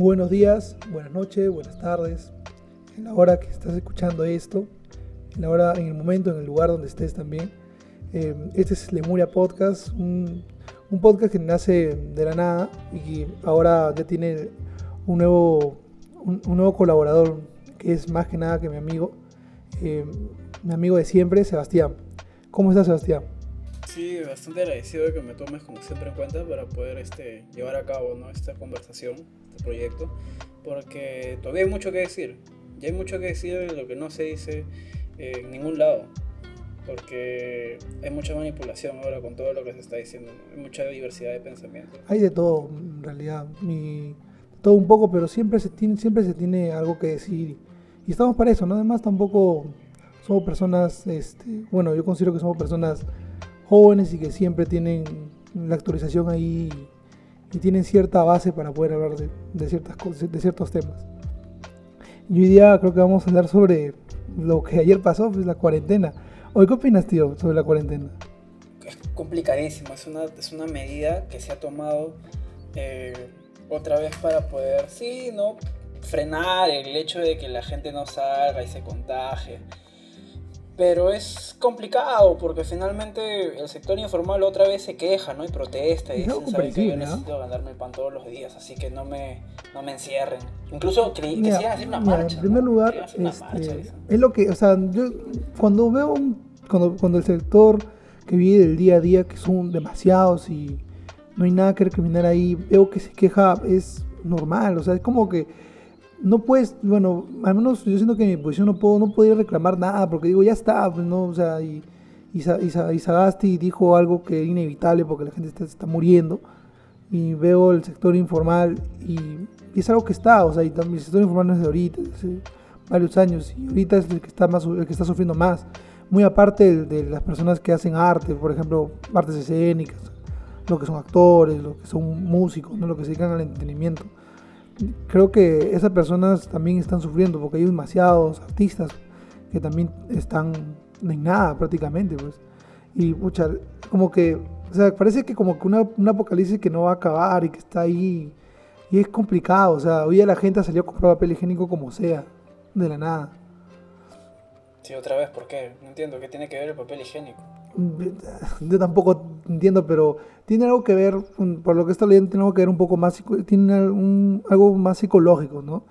buenos días, buenas noches, buenas tardes, en la hora que estás escuchando esto, en la hora, en el momento, en el lugar donde estés también. Eh, este es Lemuria Podcast, un, podcast que nace de la nada y que ahora ya tiene un nuevo, un, nuevo colaborador que es más que nada que mi amigo, eh, mi amigo de siempre, Sebastián. ¿Cómo estás, Sebastián? Sí, bastante agradecido de que me tomes como siempre en cuenta para poder este, llevar a cabo ¿no? esta conversación proyecto, porque todavía hay mucho que decir. Ya hay mucho que decir de lo que no se dice en ningún lado, porque hay mucha manipulación ahora con todo lo que se está diciendo, hay mucha diversidad de pensamiento. Hay de todo, en realidad, y todo un poco, pero siempre se tiene, siempre se tiene algo que decir. Y estamos para eso, ¿no? Además tampoco somos personas, este, bueno, yo considero que somos personas jóvenes y que siempre tienen la actualización ahí y tienen cierta base para poder hablar de, ciertas cosas, de ciertos temas. Y hoy día creo que vamos a hablar sobre lo que ayer pasó, pues la cuarentena. Hoy, ¿qué opinas, tío, sobre la cuarentena? Es complicadísimo, es una, es una medida que se ha tomado eh, otra vez para poder, sí, ¿no? Frenar el hecho de que la gente no salga y se contagie pero es complicado porque finalmente el sector informal otra vez se queja, ¿no? Y protesta y dice, ¿sabes que yo necesito ganarme el pan todos los días, así que no me, no me encierren. Incluso que a hacer una marcha. En primer lugar, este, es lo que, o sea, yo cuando veo un, cuando, cuando el sector que vive del día a día, que son demasiados y no hay nada que recriminar ahí, veo que se queja, es normal, o sea, es como que no puedes, bueno, al menos yo siento que mi posición no puedo, no podría reclamar nada, porque digo, ya está, pues no, o sea, y, y, y, Sagasti dijo algo que es inevitable porque la gente está, está muriendo, y veo el sector informal, y, es algo que está, o sea, y el sector informal no es de ahorita, de varios años, y ahorita es el que está, más, el que está sufriendo más, muy aparte de, de las personas que hacen arte, por ejemplo, artes escénicas, lo que son actores, lo que son músicos, ¿no? lo que se dedican al entretenimiento creo que esas personas también están sufriendo porque hay demasiados artistas que también están en nada prácticamente, pues. Y mucha, como que, o sea, parece que como que una, un apocalipsis que no va a acabar y que está ahí. Y es complicado, o sea, hoy día la gente salió a comprar papel higiénico como sea, de la nada. Sí, otra vez, ¿por qué? No entiendo, ¿qué tiene que ver el papel higiénico? yo tampoco entiendo, pero tiene algo que ver, por lo que está leyendo, tiene algo que ver un poco más, tiene algo más psicológico, ¿no?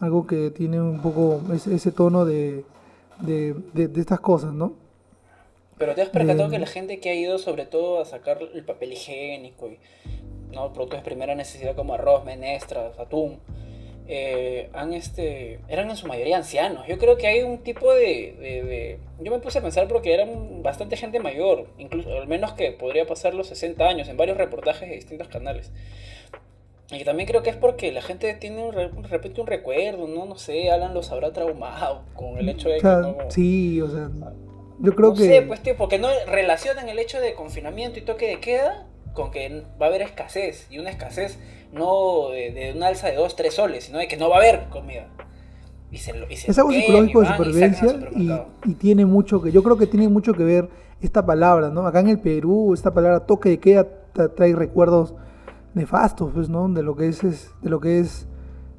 Algo que tiene un poco ese, tono de, de, estas cosas, ¿no? Pero te has percatado que la gente que ha ido sobre todo a sacar el papel higiénico y ¿no? productos de primera necesidad como arroz, menestras, atún, eh, han este, eran en su mayoría ancianos. Yo creo que hay un tipo de, Yo me puse a pensar porque eran bastante gente mayor, incluso al menos que podría pasar los 60 años en varios reportajes de distintos canales. Y también creo que es porque la gente tiene un, repente un recuerdo, ¿no? No sé, Alan los habrá traumado con el hecho de que no... Sí, o sea, yo creo no que... sé, pues tío, porque no relacionan el hecho de confinamiento y toque de queda con que va a haber escasez, y una escasez no de, un alza de 2, 3 soles, sino de que no va a haber comida. Y se, y es algo psicológico de supervivencia y, tiene mucho que, yo creo que tiene mucho que ver esta palabra, ¿no? Acá en el Perú, esta palabra toque de queda trae recuerdos nefastos, pues, ¿no? De lo que es, de lo que es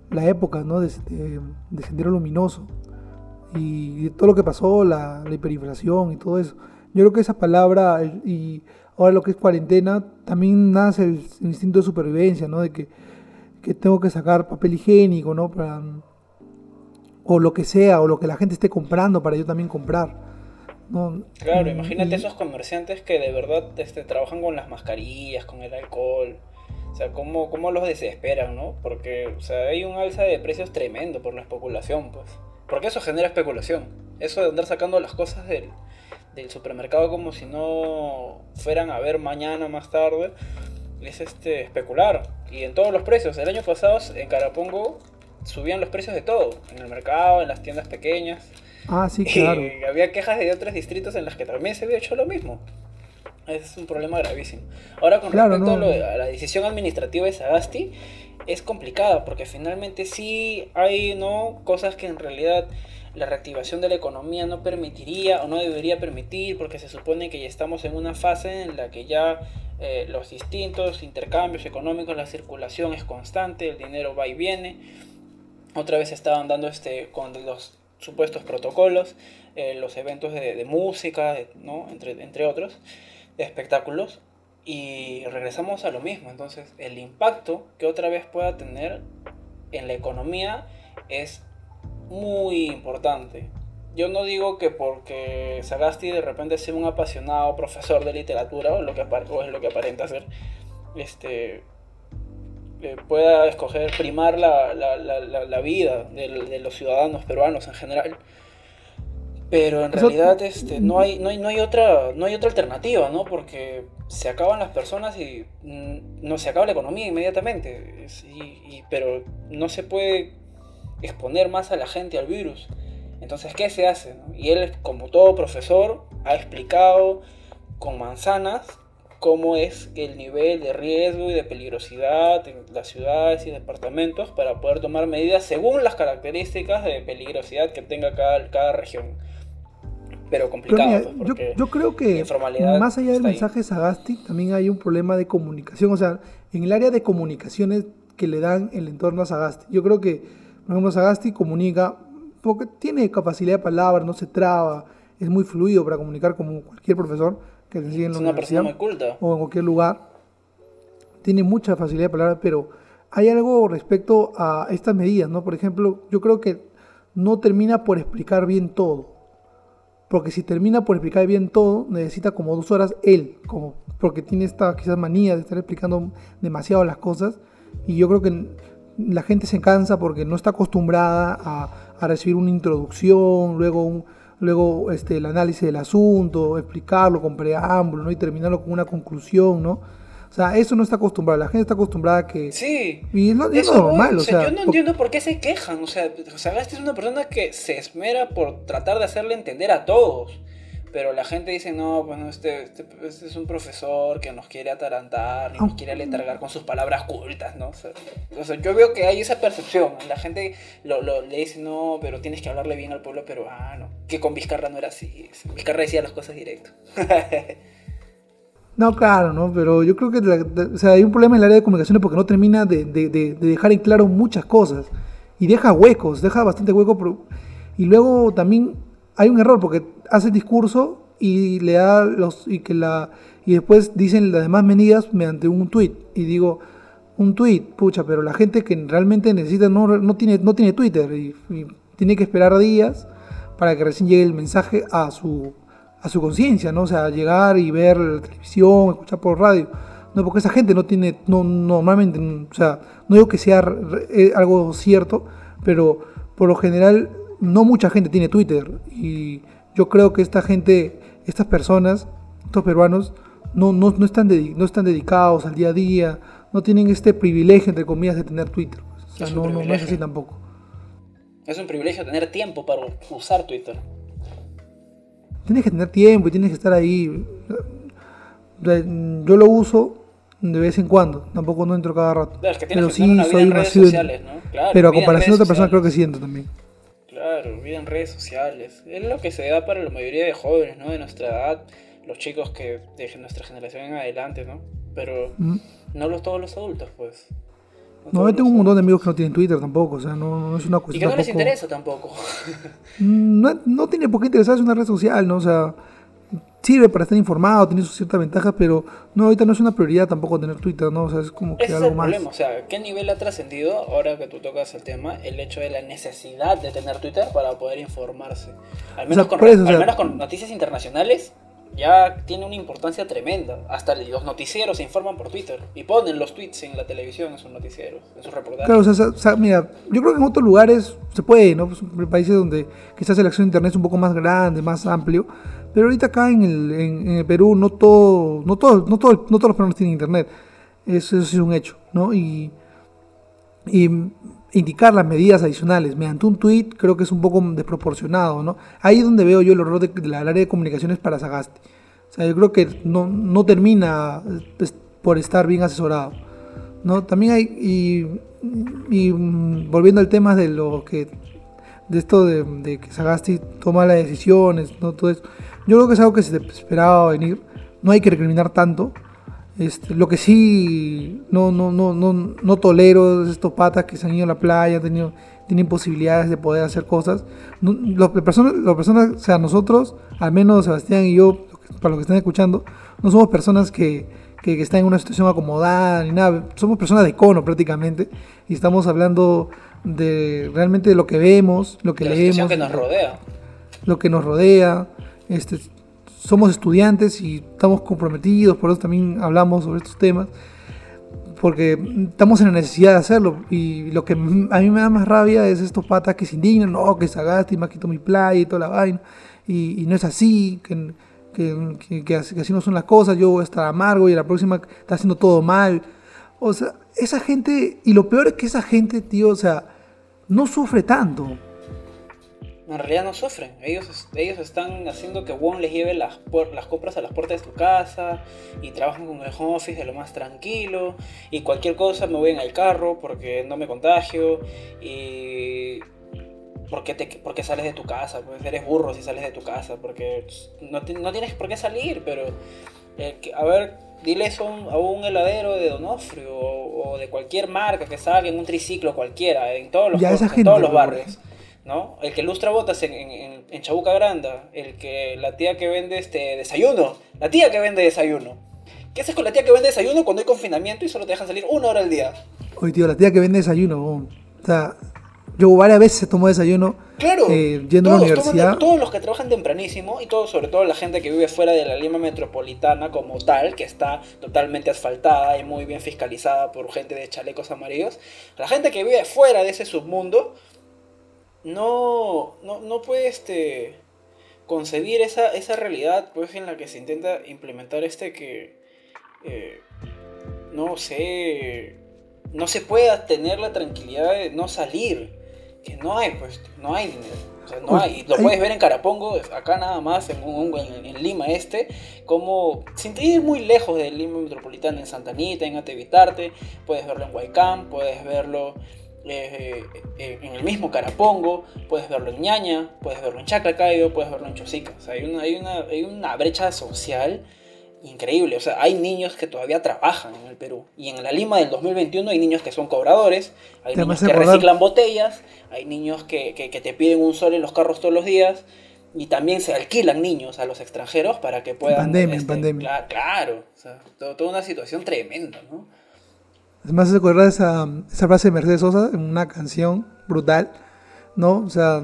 la época, ¿no? De, de, Sendero Luminoso y, de todo lo que pasó, la, la hiperinflación y todo eso. Yo creo que esa palabra y ahora lo que es cuarentena, también nace el, instinto de supervivencia, ¿no? De que, tengo que sacar papel higiénico, ¿no? Para, o lo que sea, o lo que la gente esté comprando para yo también comprar. ¿no? Claro, imagínate esos comerciantes que de verdad este, trabajan con las mascarillas, con el alcohol. O sea, cómo, cómo los desesperan, ¿no? Porque o sea, hay un alza de precios tremendo por la especulación, pues. Porque eso genera especulación. Eso de andar sacando las cosas del, del supermercado como si no fueran a ver mañana más tarde es este especular. Y en todos los precios. El año pasado en Carapongo subían los precios de todo. En el mercado en las tiendas pequeñas. Ah sí claro. y había quejas de otros distritos en las que también se había hecho lo mismo. Es un problema gravísimo. Ahora con respecto a, la decisión administrativa de Sagasti es complicada porque finalmente sí hay no cosas que en realidad la reactivación de la economía no permitiría o no debería permitir porque se supone que ya estamos en una fase en la que ya eh, los distintos intercambios económicos, la circulación es constante, el dinero va y viene. Otra vez estaban dando este, con los supuestos protocolos, eh, los eventos de, música, ¿no? entre, entre otros, de espectáculos, y regresamos a lo mismo. Entonces, el impacto que otra vez pueda tener en la economía es muy importante. Yo no digo que porque Sagasti de repente sea un apasionado profesor de literatura, o, lo que, es lo que aparenta ser, este, eh, pueda escoger primar la, la, la, la vida de, de, los ciudadanos peruanos en general. Pero en realidad este, no, hay, no, hay, no, hay otra, no hay otra alternativa, ¿no? Porque se acaban las personas y mm, no se acaba la economía inmediatamente. Y, pero no se puede exponer más a la gente al virus. Entonces, ¿qué se hace? Y él, como todo profesor, ha explicado con manzanas cómo es el nivel de riesgo y de peligrosidad en las ciudades y departamentos para poder tomar medidas según las características de peligrosidad que tenga cada, cada región. Pero complicado. Pues, yo, creo que más allá del mensaje de Sagasti, también hay un problema de comunicación. O sea, en el área de comunicaciones que le dan el entorno a Sagasti. Yo creo que, por ejemplo, Sagasti comunica porque tiene capacidad de palabra, no se traba, es muy fluido para comunicar como cualquier profesor que te sigue en la una universidad o en cualquier lugar. Tiene mucha facilidad de palabra, pero hay algo respecto a estas medidas, ¿no? Por ejemplo, yo creo que no termina por explicar bien todo. Porque si termina por explicar bien todo, necesita como dos horas él, como porque tiene esta quizás manía de estar explicando demasiado las cosas. Y yo creo que la gente se cansa porque no está acostumbrada a, a recibir una introducción, luego un, luego este, el análisis del asunto, explicarlo con preámbulo, ¿no? Y terminarlo con una conclusión, ¿no? O sea, eso no está acostumbrado. La gente está acostumbrada a que. Sí. Y es, normal. O sea, yo no entiendo por qué se quejan. O sea, Sagasti es una persona que se esmera por tratar de hacerle entender a todos. Pero la gente dice, no, pues no, este, este, este, es un profesor que nos quiere atarantar, nos quiere aletargar con sus palabras cultas, ¿no? O sea, yo veo que hay esa percepción. La gente lo, lo, le dice, no, pero tienes que hablarle bien al pueblo peruano. Que con Vizcarra no era así. Vizcarra decía las cosas directo. no, claro, ¿no? Pero yo creo que o sea, hay un problema en el área de comunicaciones porque no termina de, de, de, dejar en claro muchas cosas. Y deja huecos, deja bastante hueco. Y luego también hay un error porque hace el discurso y le da los y que la y después dicen las demás medidas mediante un tweet y digo un tweet pucha pero la gente que realmente necesita no, no tiene no tiene Twitter y, tiene que esperar días para que recién llegue el mensaje a su a su conciencia no o sea llegar y ver la televisión escuchar por radio. No porque esa gente no tiene no normalmente o sea no digo que sea eh, algo cierto pero por lo general no mucha gente tiene Twitter y yo creo que esta gente, estas personas, estos peruanos, no, no, no, están, no están dedicados al día a día, no tienen este privilegio, entre comillas, de tener Twitter. O sea, no, no, es así tampoco. Es un privilegio tener tiempo para usar Twitter. Tienes que tener tiempo y tienes que estar ahí. Yo lo uso de vez en cuando, tampoco no entro cada rato. pero sí soy redes sociales, ¿no? pero a comparación de otras personas creo que siento también. Claro, vida en redes sociales. Es lo que se da para la mayoría de jóvenes, ¿no? De nuestra edad, los chicos que de nuestra generación en adelante, ¿no? Pero no los, todos los adultos, pues. No, yo tengo un montón de amigos que no tienen Twitter tampoco, o sea, no, no es una cuestión. Y que no les interesa tampoco. no, no tiene por qué interesarse una red social, ¿no? O sea, sirve para estar informado, tiene sus ciertas ventajas, pero no, ahorita no es una prioridad tampoco tener Twitter, ¿no? O sea, es como que algo más. Problema. O sea, ¿qué nivel ha trascendido, ahora que tú tocas el tema, el hecho de la necesidad de tener Twitter para poder informarse? Al menos, con, al menos con noticias internacionales, ya tiene una importancia tremenda. Hasta los noticieros se informan por Twitter y ponen los tweets en la televisión en sus noticieros, en sus reportajes. Claro, o sea, mira, yo creo que en otros lugares se puede, ¿no? Pues, en países donde quizás el acceso a internet es un poco más grande, más amplio, pero ahorita acá en el, en, el Perú no todo, no todo, no todo, no todos los peruanos tienen internet. Eso, eso es un hecho, ¿no? Y, y indicar las medidas adicionales mediante un tweet creo que es un poco desproporcionado, ¿no? Ahí es donde veo yo el horror de, la área de comunicaciones para Sagasti. O sea, yo creo que no, no termina pues, por estar bien asesorado, ¿no? También hay, y, y mm, volviendo al tema de lo que de esto de, que Sagasti toma las decisiones, ¿no? Todo eso. Yo creo que es algo que se esperaba venir. No hay que recriminar tanto. Este, lo que sí no, no, no, no, no tolero es estos patas que se han ido a la playa, han tenido, tienen posibilidades de poder hacer cosas. Las personas, personas, o sea, nosotros, al menos Sebastián y yo, para los que están escuchando, no somos personas que, que, están en una situación acomodada ni nada. Somos personas de cono prácticamente y estamos hablando de realmente de lo que vemos, lo que leemos. Lo que nos rodea. Lo que nos rodea. Este, somos estudiantes y estamos comprometidos, por eso también hablamos sobre estos temas, porque estamos en la necesidad de hacerlo. Y lo que a mí me da más rabia es estos patas que se indignan, no, que Sagasti me quito mi playa y toda la vaina, y, no es así, que, que, así, no son las cosas, yo voy a estar amargo y la próxima está haciendo todo mal. O sea, esa gente, y lo peor es que esa gente, tío, o sea, no sufre tanto en realidad no sufren. Ellos, ellos están haciendo que Wong les lleve las, las compras a las puertas de su casa y trabajan con el home office de lo más tranquilo y cualquier cosa me voy en el carro porque no me contagio y porque, te, porque sales de tu casa, pues eres burro si sales de tu casa, porque no, no tienes por qué salir, pero eh, a ver, dile eso a un heladero de Donofrio o, de cualquier marca que salga en un triciclo cualquiera, en todos los, en todos los barrios. ¿no? El que lustra botas en, en, en, Chabuca Granda, el que la tía que vende este desayuno, la tía que vende desayuno. ¿Qué haces con la tía que vende desayuno cuando hay confinamiento y solo te dejan salir una hora al día? Oye, tío, la tía que vende desayuno, o sea, yo varias veces tomo desayuno claro, eh, yendo a la universidad. todos los que trabajan tempranísimo y todo, sobre todo la gente que vive fuera de la Lima metropolitana como tal, que está totalmente asfaltada y muy bien fiscalizada por gente de chalecos amarillos, la gente que vive fuera de ese submundo no, no, no puede este, concebir esa, esa realidad pues, en la que se intenta implementar este que, eh, no sé, no se pueda tener la tranquilidad de no salir, que no hay, pues, no hay dinero. O sea, no hay, lo puedes ver en Carapongo, acá nada más, en, en, Lima Este, como sin ir muy lejos de Lima Metropolitana, en Santa Anita, en Atevitarte, puedes verlo en Huaycán, puedes verlo eh, eh, en el mismo Carapongo, puedes verlo en Ñaña, puedes verlo en Chaclacayo, puedes verlo en Chosica. O sea, hay una, hay una, hay una brecha social increíble. O sea, hay niños que todavía trabajan en el Perú. Y en la Lima del 2021 hay niños que son cobradores, hay niños que reciclan botellas, hay niños que, que, te piden un sol en los carros todos los días. Y también se alquilan niños a los extranjeros para que puedan... pandemia, este, pandemia. Claro, o sea, toda una situación tremenda, ¿no? Además, se acuerda esa, esa frase de Mercedes Sosa en una canción brutal, ¿no? O sea,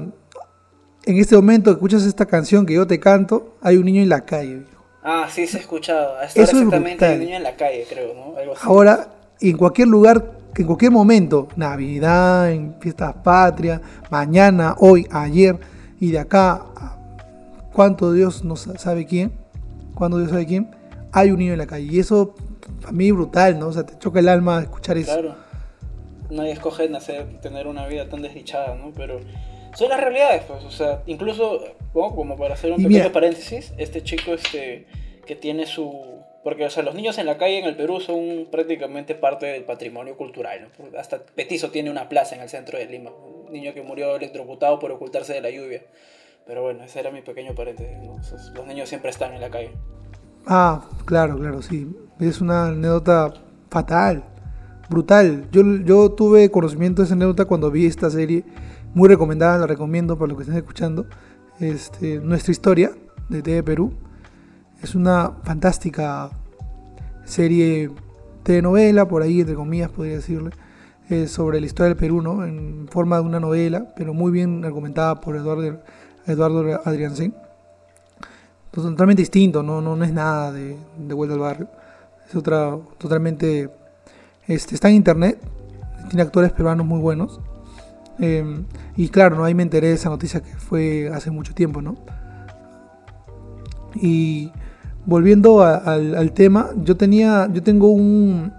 en este momento que escuchas esta canción que yo te canto, hay un niño en la calle. Ah, sí, se ha escuchado. Eso exactamente hay un niño en la calle, creo, ¿no? Ahora, en cualquier lugar, en cualquier momento, Navidad, en fiestas patrias, mañana, hoy, ayer, y de acá, ¿cuánto Dios no sabe quién? ¿Cuándo Dios sabe quién? Hay un niño en la calle. Y eso a mí brutal, ¿no? O sea, te choca el alma escuchar eso. Claro. Nadie escoge nacer, tener una vida tan desdichada, ¿no? Pero son las realidades, pues. O sea, incluso, como para hacer un pequeño paréntesis, este chico este, que tiene su... Porque, o sea, los niños en la calle en el Perú son prácticamente parte del patrimonio cultural, ¿no? Hasta Petizo tiene una plaza en el centro de Lima. Un niño que murió electrocutado por ocultarse de la lluvia. Pero bueno, ese era mi pequeño paréntesis, ¿no? los niños siempre están en la calle. Ah, claro, claro, sí. Es una anécdota fatal, brutal. Yo, yo tuve conocimiento de esa anécdota cuando vi esta serie, muy recomendada, la recomiendo para los que estén escuchando. Este, Nuestra historia de TV Perú. Es una fantástica serie, telenovela, por ahí, entre comillas, podría decirle, sobre la historia del Perú, ¿no? En forma de una novela, pero muy bien argumentada por Eduardo, Eduardo Adriansen totalmente distinto, no, no, no es nada de, de, Vuelta al Barrio. Es otra, totalmente... Este, está en internet, tiene actores peruanos muy buenos. Em, y claro, no ahí me enteré de esa noticia que fue hace mucho tiempo, ¿no? Y volviendo al, tema, yo tenía, yo tengo un,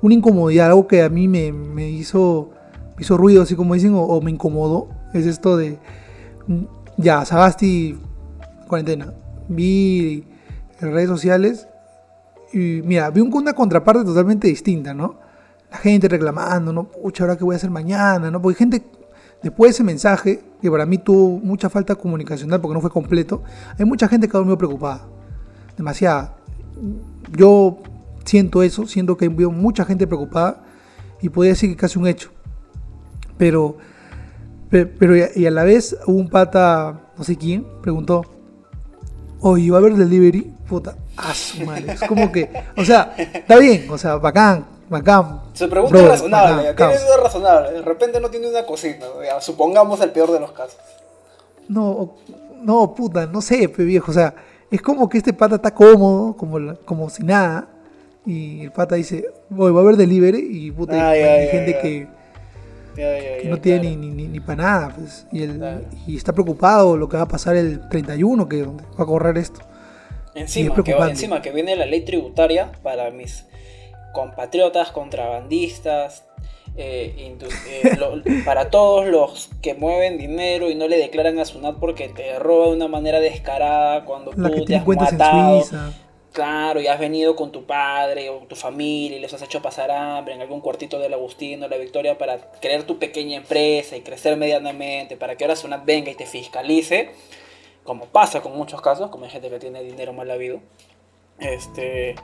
una incomodidad, algo que a mí me, me hizo, hizo ruido, así como dicen, o, me incomodó, es esto de, ya, Sagasti cuarentena. Vi redes sociales y mira, vi una contraparte totalmente distinta, ¿no? Gente reclamando, ¿no? Pucha, ahora qué voy a hacer mañana, ¿no? Porque gente, después de ese mensaje, que para mí tuvo mucha falta comunicacional porque no fue completo, hay mucha gente que ha dormido preocupada. Demasiada. Yo siento eso, siento que hay mucha gente preocupada y podría decir que casi un hecho. Pero, pero, y a la vez hubo un pata, no sé quién, preguntó, oye, ¿va a haber delivery? Puta, ah, Es como que, o sea, está bien, o sea, bacán, bacán. Su pregunta es razonable, tiene duda razonable. De repente no tiene una cocina, supongamos el peor de los casos. No, no, puta, no sé, viejo, o sea, es como que este pata está cómodo, como, como si nada, y el pata dice, voy, va a haber delivery, y puta, hay gente que, no tiene ni, ni, ni, para nada, pues, y, y está preocupado lo que va a pasar el 31, que va a correr esto. Encima que, encima que viene la ley tributaria para mis compatriotas contrabandistas, eh, eh, para todos los que mueven dinero y no le declaran a SUNAT porque te roba de una manera descarada cuando tú te has matado. Claro, y has venido con tu padre o tu familia y les has hecho pasar hambre en algún cuartito del Agustino, la Victoria, para crear tu pequeña empresa y crecer medianamente, para que ahora SUNAT venga y te fiscalice, como pasa con muchos casos, como hay gente que tiene dinero mal habido. Este,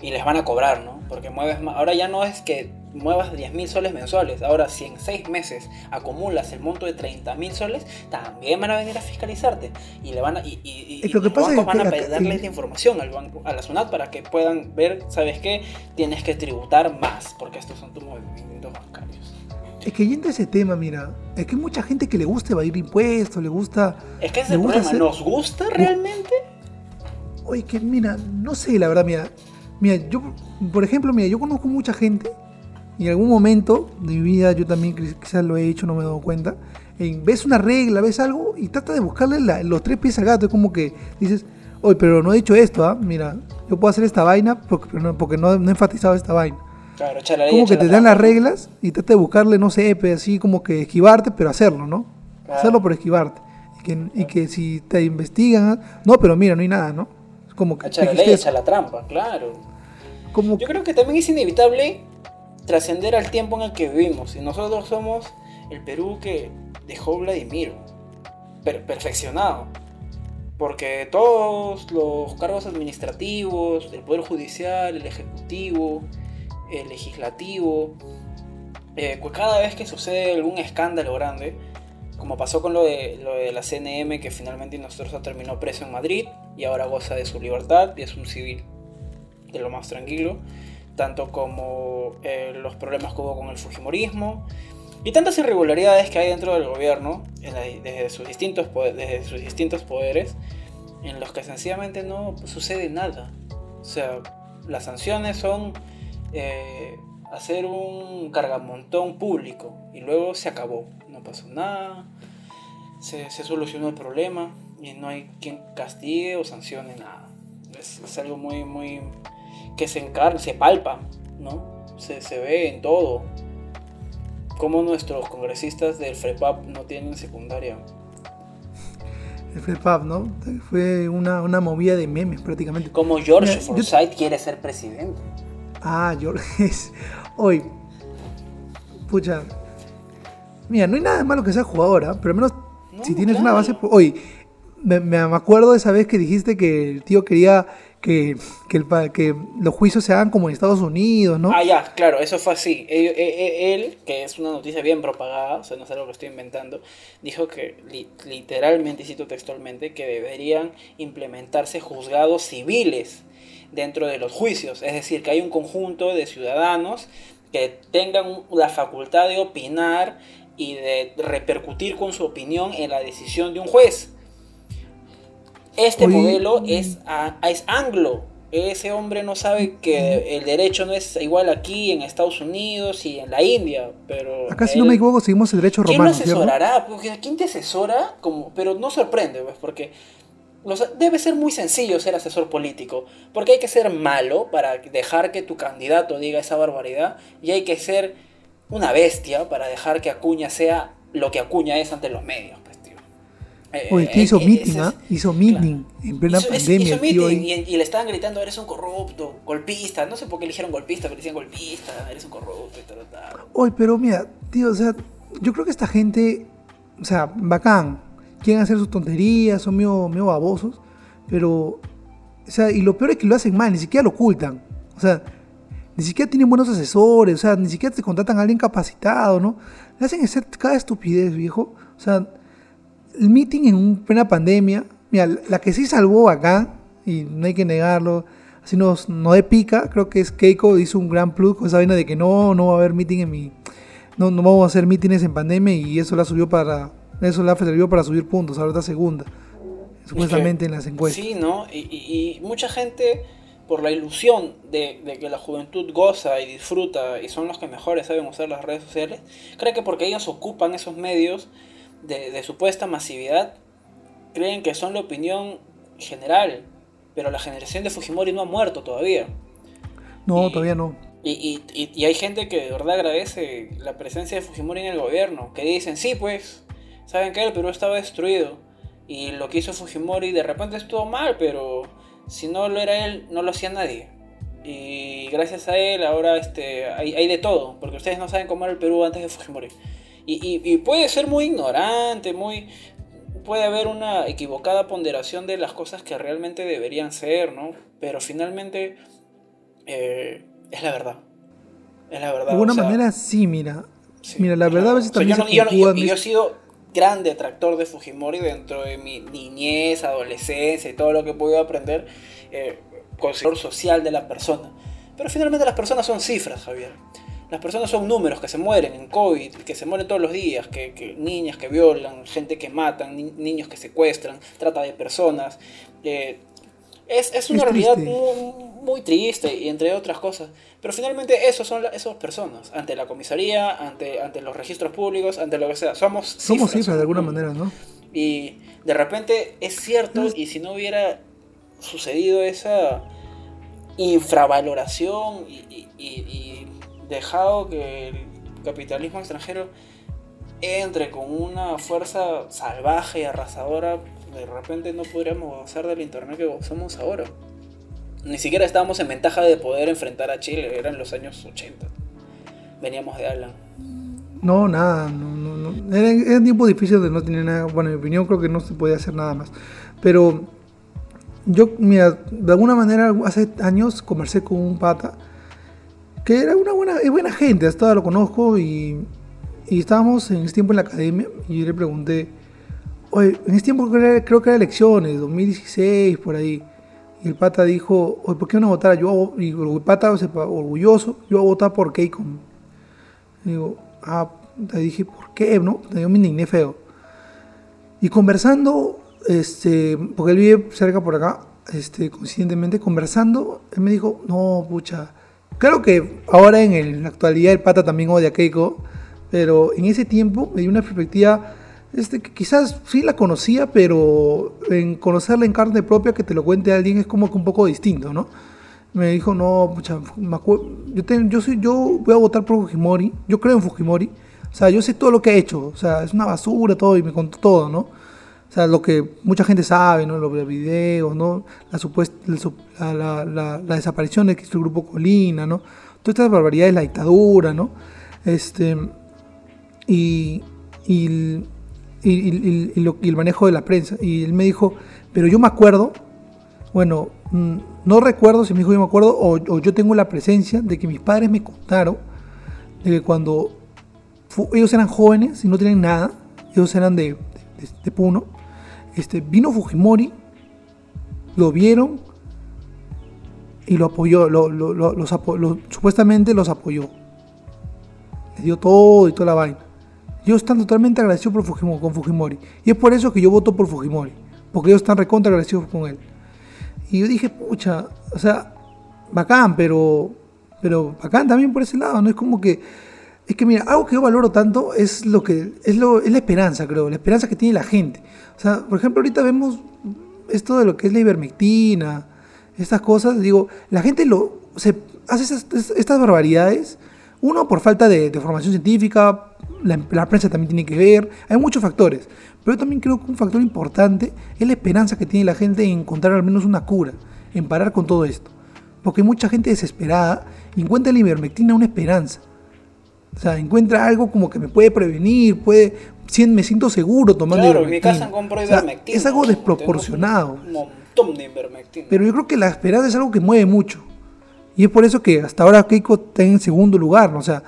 y les van a cobrar, ¿no? Porque mueves más. Ahora ya no es que muevas 10 mil soles mensuales. Ahora, si en 6 meses acumulas el monto de 30 mil soles, también van a venir a fiscalizarte. Y le van a, y, y, los bancos van a darles la información al banco, a la SUNAT para que puedan ver, ¿sabes qué? Tienes que tributar más, porque estos son tus movimientos bancarios. Es que yendo a ese tema, mira, es que hay mucha gente que le gusta evadir impuestos, le gusta. Es que ese es el problema, ¿nos gusta realmente? Oye, que mira, no sé, la verdad, mira Mira, yo, por ejemplo, mira, yo conozco mucha gente y en algún momento de mi vida yo también quizás lo he hecho, no me he dado cuenta. ves una regla, ves algo y trata de buscarle los tres pies al gato. Es como que dices, oye, pero no he dicho esto, ¿ah? Mira, yo puedo hacer esta vaina porque, no, porque no, he enfatizado esta vaina. Claro, como que te dan las reglas y trata de buscarle, no sé, así como que esquivarte, pero hacerlo, ¿no? Hacerlo por esquivarte. Y que, y que si te investigan, no, pero mira, no hay nada, ¿no? Como que... Echa la ley, echa la trampa, claro. Como... Yo creo que también es inevitable trascender al tiempo en el que vivimos. Y nosotros somos el Perú que dejó Vladimir, perfeccionado. Porque todos los cargos administrativos, el Poder Judicial, el Ejecutivo, el Legislativo, eh, cada vez que sucede algún escándalo grande, como pasó con lo de, lo de la CNM, que finalmente nosotros terminó preso en Madrid y ahora goza de su libertad y es un civil de lo más tranquilo, tanto como eh, los problemas que hubo con el Fujimorismo y tantas irregularidades que hay dentro del gobierno desde, sus distintos, desde sus distintos poderes en los que sencillamente no sucede nada. O sea, las sanciones son eh, hacer un cargamontón público y luego se acabó, no pasó nada, se, solucionó el problema y no hay quien castigue o sancione nada. Es, algo muy, muy que se encarga, se palpa, ¿no? Se, se ve en todo. Como nuestros congresistas del FREPAP no tienen secundaria. El FREPAP, ¿no? Fue una, una movida de memes prácticamente. Como George Forsyth quiere ser presidente. Ah, George. Hoy. Pucha. Mira, no hay nada de malo que sea jugadora, pero al menos si tienes una base. Hoy, me, me, acuerdo de esa vez que dijiste que el tío quería que, que, los juicios se hagan como en Estados Unidos, ¿no? Ah, ya, claro, eso fue así. Él, que es una noticia bien propagada, o sea, no sé lo que estoy inventando, dijo que literalmente, y cito textualmente, que deberían implementarse juzgados civiles dentro de los juicios. Es decir, que hay un conjunto de ciudadanos que tengan la facultad de opinar y de repercutir con su opinión en la decisión de un juez. Este modelo es, es anglo. Ese hombre no sabe que el derecho no es igual aquí en Estados Unidos y en la India, pero... Acá si no me equivoco seguimos el derecho romano. ¿Quién lo asesorará? Porque ¿Quién te asesora? Como, pero no sorprende, pues, porque debe ser muy sencillo ser asesor político, porque hay que ser malo para dejar que tu candidato diga esa barbaridad y hay que ser una bestia para dejar que Acuña sea lo que Acuña es ante los medios. Pues, tío. Eh, hizo eh, meeting, ¿ah? Hizo meeting en plena pandemia. y, le estaban gritando, eres un corrupto, golpista. No sé por qué eligieron golpista, pero decían golpista, eres un corrupto y tal, Oye, pero mira, tío, o sea, yo creo que esta gente, o sea, bacán, quieren hacer sus tonterías, son medio, medio babosos, pero, o sea, y lo peor es que lo hacen mal, ni siquiera lo ocultan. O sea, ni siquiera tienen buenos asesores, o sea, ni siquiera te contratan a alguien capacitado, ¿no? Le hacen hacer cada estupidez, viejo. O sea, el meeting en plena pandemia, mira, la que sí salvó acá, y no hay que negarlo, así no, no de pica, creo que es Keiko, hizo un gran plus con esa vaina de que no, no va a haber meeting en mi... No, no vamos a hacer meetings en pandemia y eso la subió para... Eso la sirvió para subir puntos, ahora está segunda, supuestamente en las encuestas. Sí, ¿no? Y, y, mucha gente, por la ilusión de, de, que la juventud goza y disfruta y son los que mejores saben usar las redes sociales, cree que porque ellos ocupan esos medios de, de supuesta masividad, creen que son la opinión general pero la generación de Fujimori no ha muerto todavía. No, todavía no. Y, y, y, hay gente que de verdad agradece la presencia de Fujimori en el gobierno, que dicen, sí, pues, saben que el Perú estaba destruido y lo que hizo Fujimori de repente estuvo mal, pero si no lo era él, no lo hacía nadie. Y gracias a él ahora este, hay, hay de todo, porque ustedes no saben cómo era el Perú antes de Fujimori. Y, y, y, puede ser muy ignorante, muy, puede haber una equivocada ponderación de las cosas que realmente deberían ser, ¿no? Pero finalmente eh, es la verdad. Es la verdad. De alguna manera sí, mira. mira, la verdad a veces también yo, yo, he sido gran detractor de Fujimori dentro de mi niñez, adolescencia y todo lo que he podido aprender eh, con el social de la persona. Pero finalmente las personas son cifras, Javier. Las personas son números que se mueren en COVID, que se mueren todos los días, que, niñas que violan, gente que matan, niños que secuestran, trata de personas. Eh, es, una realidad muy, triste y entre otras cosas. Pero finalmente esos son esas personas, ante la comisaría, ante, ante los registros públicos, ante lo que sea. Somos cifras. Somos cifras de alguna manera, ¿no? Y de repente es cierto, y si no hubiera sucedido esa infravaloración y dejado que el capitalismo extranjero entre con una fuerza salvaje y arrasadora, de repente no podríamos gozar del internet que gozamos ahora. Ni siquiera estábamos en ventaja de poder enfrentar a Chile, eran los años 80. Veníamos de Alan. No, nada, no, no, Era, era, un tiempo difícil de no tener nada. Bueno, en mi opinión creo que no se podía hacer nada más. Pero yo, mira, de alguna manera hace años conversé con un pata que era una buena, buena gente, hasta lo conozco y, y, estábamos en ese tiempo en la academia y yo le pregunté, oye, en ese tiempo creo, que era elecciones, 2016, por ahí. Y el pata dijo, oye, ¿por qué no votar? Yo, y el pata, orgulloso, yo voy a votar por Keiko. Y digo, ah, te dije, ¿por qué? ¿No? Yo me indigné feo. Y conversando, este, porque él vive cerca por acá, este, coincidentemente, conversando, él me dijo, no, pucha, Claro que ahora en, la actualidad el pata también odia a Keiko, pero en ese tiempo me dio una perspectiva este, que quizás sí la conocía, pero en conocerla en carne propia, que te lo cuente alguien, es como que un poco distinto, ¿no? Me dijo, no, pucha, yo, yo, soy, yo voy a votar por Fujimori, yo creo en Fujimori, o sea, yo sé todo lo que ha hecho, o sea, es una basura todo y me contó todo, ¿no? O sea, lo que mucha gente sabe, ¿no? Los videos, ¿no? La supuesta, la, desaparición de el grupo Colina, ¿no? Todas estas barbaridades, la dictadura, ¿no? Este, y, y, el manejo de la prensa. Y él me dijo, pero yo me acuerdo, bueno, mm, no recuerdo si me dijo yo me acuerdo, o, yo tengo la presencia de que mis padres me contaron de que cuando ellos eran jóvenes y no tenían nada, ellos eran de, de Puno, este, vino Fujimori, lo vieron y lo apoyó, los supuestamente los apoyó. Le dio todo y toda la vaina. Yo están totalmente agradecido por Fujimori, con Fujimori. Y es por eso que yo voto por Fujimori. Porque ellos están recontra agradecidos con él. Y yo dije, pucha, o sea, bacán, pero, pero bacán también por ese lado. No es como que es que mira, algo que yo valoro tanto es lo que es, lo, es la esperanza, creo, la esperanza que tiene la gente. O sea, por ejemplo, ahorita vemos esto de lo que es la ivermectina, estas cosas, digo, la gente lo se hace estas barbaridades, uno por falta de, formación científica, la, la, prensa también tiene que ver, hay muchos factores, pero yo también creo que un factor importante es la esperanza que tiene la gente en encontrar al menos una cura, en parar con todo esto. Porque hay mucha gente desesperada y encuentra en la ivermectina una esperanza O sea, encuentra algo como que me puede prevenir, puede, me siento seguro tomando claro, mi casa compro Es algo desproporcionado. Un montón de ivermectina. Pero yo creo que la esperanza es algo que mueve mucho. Y es por eso que hasta ahora Keiko está en segundo lugar. ¿no? O sea,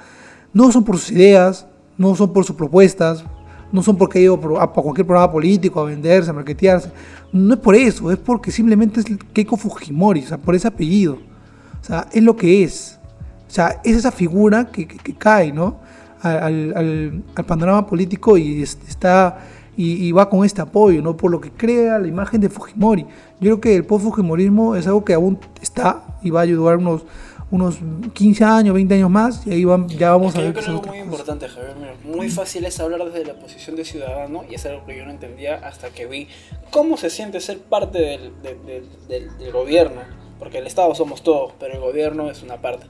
no son por sus ideas, no son por sus propuestas, no son porque ha ido a cualquier programa político a venderse, a marketearse. No es por eso, es porque simplemente es Keiko Fujimori, o sea, por ese apellido. O sea, es lo que es. O sea, es esa figura que, cae, ¿no? Al, panorama político y está y, va con este apoyo, ¿no? Por lo que crea la imagen de Fujimori. Yo creo que el post-Fujimorismo es algo que aún está y va a ayudar unos unos 15 años, 20 años más, y ahí ya vamos a ver. Yo creo que es muy importante, Javier. muy fácil es hablar desde la posición de ciudadano, y es algo que yo no entendía hasta que vi cómo se siente ser parte del, del, del, gobierno, porque el Estado somos todos, pero el gobierno es una parte.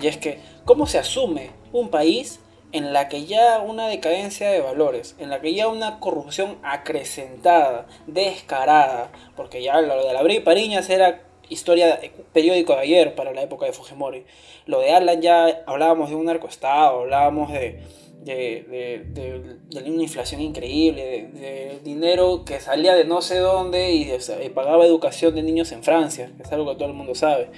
Y es que, ¿cómo se asume un país en la que ya una decadencia de valores, en la que ya una corrupción acrecentada, descarada, porque ya lo de la Bri Pariñas era historia periódico de ayer para la época de Fujimori. Lo de Alan ya hablábamos de un narcoestado, hablábamos de, de, de, una inflación increíble, de, dinero que salía de no sé dónde y, pagaba educación de niños en Francia, es algo que todo el mundo sabe.